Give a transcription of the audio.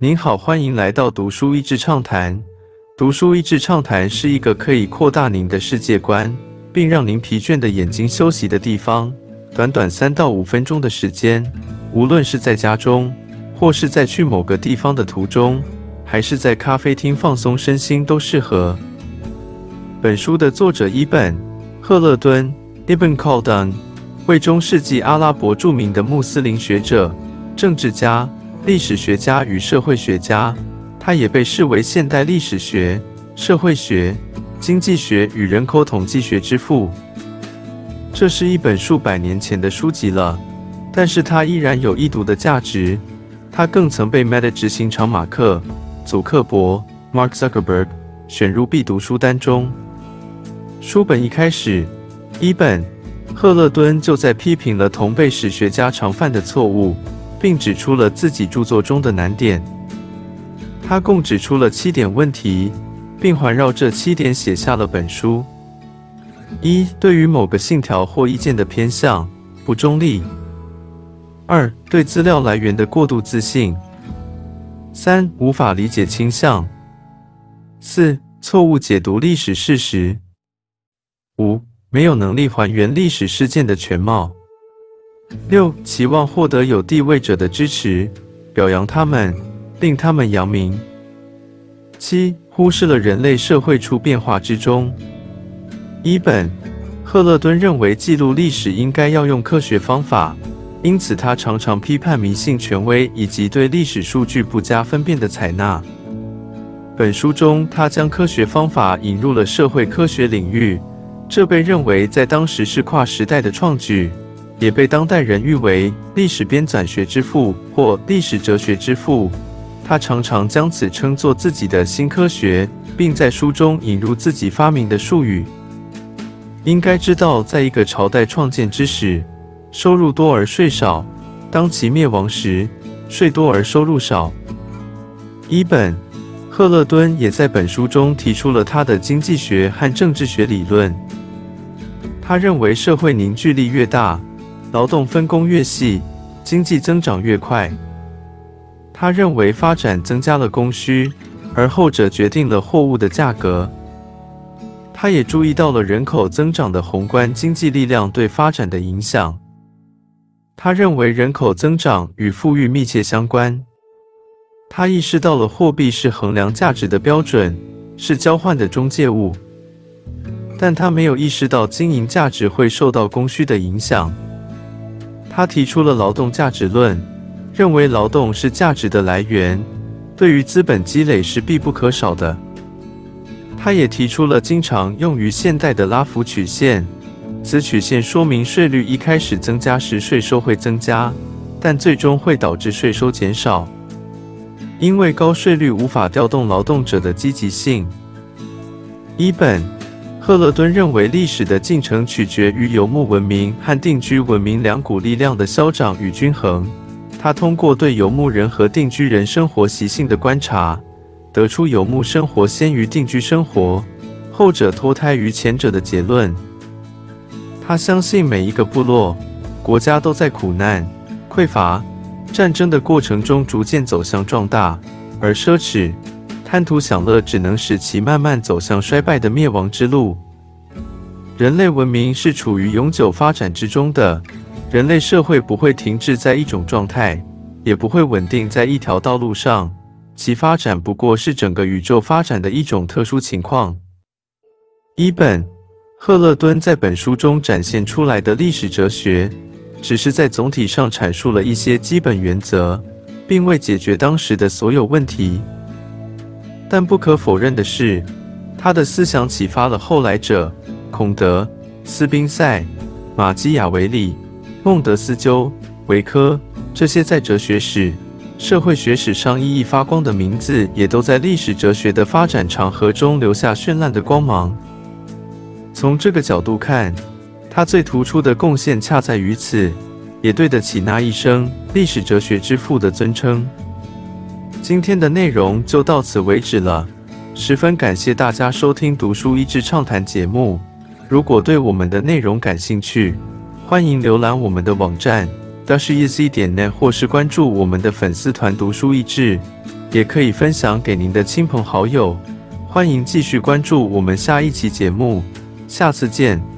您好，欢迎来到读书益智畅谈。读书益智畅谈是一个可以扩大您的世界观，并让您疲倦的眼睛休息的地方。短短三到五分钟的时间，无论是在家中，或是在去某个地方的途中，还是在咖啡厅放松身心，都适合。本书的作者伊本·赫勒敦 （Ibn Khaldun） 为中世纪阿拉伯著名的穆斯林学者、政治家。历史学家与社会学家，他也被视为现代历史学、社会学、经济学与人口统计学之父。这是一本数百年前的书籍了，但是它依然有易读的价值。它更曾被 Meta 执行长马克·祖克伯 （Mark Zuckerberg） 选入必读书单中。书本一开始，伊本·赫勒敦就在批评了同辈史学家常犯的错误。并指出了自己著作中的难点。他共指出了七点问题，并环绕这七点写下了本书：一、对于某个信条或意见的偏向不中立；二、对资料来源的过度自信；三、无法理解倾向；四、错误解读历史事实；五、没有能力还原历史事件的全貌。六、期望获得有地位者的支持，表扬他们，令他们扬名。七、忽视了人类社会出变化之中。一本，赫勒敦认为记录历史应该要用科学方法，因此他常常批判迷信权威以及对历史数据不加分辨的采纳。本书中，他将科学方法引入了社会科学领域，这被认为在当时是跨时代的创举。也被当代人誉为历史编纂学之父或历史哲学之父。他常常将此称作自己的新科学，并在书中引入自己发明的术语。应该知道，在一个朝代创建之时，收入多而税少；当其灭亡时，税多而收入少。伊本·赫勒敦也在本书中提出了他的经济学和政治学理论。他认为，社会凝聚力越大，劳动分工越细，经济增长越快。他认为发展增加了供需，而后者决定了货物的价格。他也注意到了人口增长的宏观经济力量对发展的影响。他认为人口增长与富裕密切相关。他意识到了货币是衡量价值的标准，是交换的中介物。但他没有意识到经营价值会受到供需的影响。他提出了劳动价值论，认为劳动是价值的来源，对于资本积累是必不可少的。他也提出了经常用于现代的拉弗曲线，此曲线说明税率一开始增加时税收会增加，但最终会导致税收减少，因为高税率无法调动劳动者的积极性。一本。赫勒敦认为，历史的进程取决于游牧文明和定居文明两股力量的消长与均衡。他通过对游牧人和定居人生活习性的观察，得出游牧生活先于定居生活，后者脱胎于前者的结论。他相信每一个部落、国家都在苦难、匮乏、战争的过程中逐渐走向壮大，而奢侈。贪图享乐只能使其慢慢走向衰败的灭亡之路。人类文明是处于永久发展之中的，人类社会不会停滞在一种状态，也不会稳定在一条道路上，其发展不过是整个宇宙发展的一种特殊情况。一本·赫勒敦在本书中展现出来的历史哲学，只是在总体上阐述了一些基本原则，并未解决当时的所有问题。但不可否认的是，他的思想启发了后来者孔德、斯宾塞、马基雅维里、孟德斯鸠、维科这些在哲学史、社会学史上熠熠发光的名字，也都在历史哲学的发展长河中留下绚烂的光芒。从这个角度看，他最突出的贡献恰在于此，也对得起那一生历史哲学之父的尊称。今天的内容就到此为止了，十分感谢大家收听读书益智畅谈节目。如果对我们的内容感兴趣，欢迎浏览我们的网站 d a s h e z 点 net，或是关注我们的粉丝团读书益智。也可以分享给您的亲朋好友。欢迎继续关注我们下一期节目，下次见。